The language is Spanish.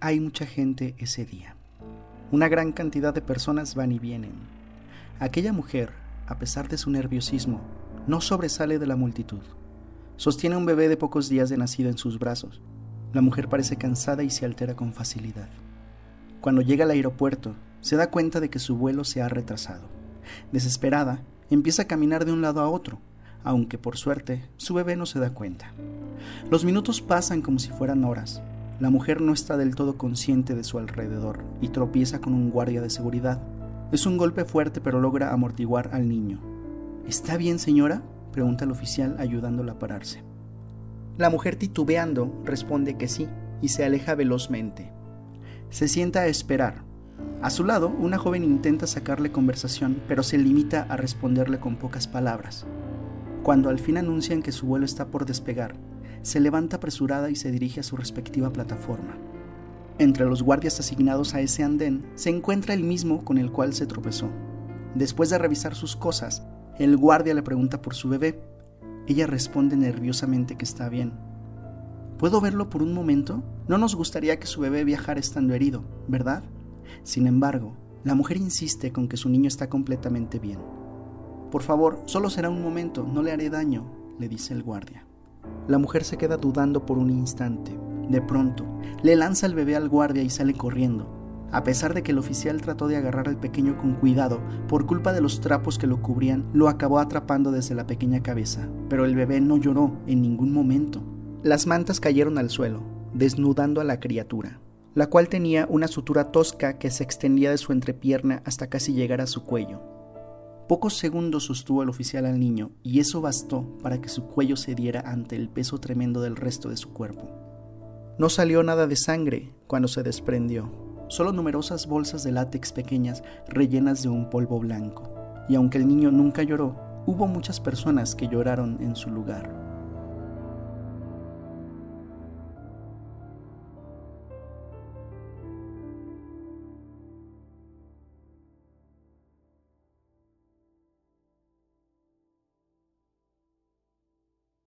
hay mucha gente ese día. Una gran cantidad de personas van y vienen. Aquella mujer, a pesar de su nerviosismo, no sobresale de la multitud. Sostiene un bebé de pocos días de nacido en sus brazos. La mujer parece cansada y se altera con facilidad. Cuando llega al aeropuerto, se da cuenta de que su vuelo se ha retrasado. Desesperada, empieza a caminar de un lado a otro, aunque por suerte su bebé no se da cuenta. Los minutos pasan como si fueran horas. La mujer no está del todo consciente de su alrededor y tropieza con un guardia de seguridad. Es un golpe fuerte pero logra amortiguar al niño. ¿Está bien, señora? pregunta el oficial ayudándola a pararse. La mujer titubeando responde que sí y se aleja velozmente. Se sienta a esperar. A su lado, una joven intenta sacarle conversación, pero se limita a responderle con pocas palabras. Cuando al fin anuncian que su vuelo está por despegar, se levanta apresurada y se dirige a su respectiva plataforma. Entre los guardias asignados a ese andén se encuentra el mismo con el cual se tropezó. Después de revisar sus cosas, el guardia le pregunta por su bebé. Ella responde nerviosamente que está bien. ¿Puedo verlo por un momento? No nos gustaría que su bebé viajara estando herido, ¿verdad? Sin embargo, la mujer insiste con que su niño está completamente bien. Por favor, solo será un momento, no le haré daño, le dice el guardia. La mujer se queda dudando por un instante. De pronto, le lanza el bebé al guardia y sale corriendo. A pesar de que el oficial trató de agarrar al pequeño con cuidado, por culpa de los trapos que lo cubrían, lo acabó atrapando desde la pequeña cabeza, pero el bebé no lloró en ningún momento. Las mantas cayeron al suelo, desnudando a la criatura, la cual tenía una sutura tosca que se extendía de su entrepierna hasta casi llegar a su cuello. Pocos segundos sostuvo el oficial al niño y eso bastó para que su cuello cediera ante el peso tremendo del resto de su cuerpo. No salió nada de sangre cuando se desprendió, solo numerosas bolsas de látex pequeñas rellenas de un polvo blanco. Y aunque el niño nunca lloró, hubo muchas personas que lloraron en su lugar.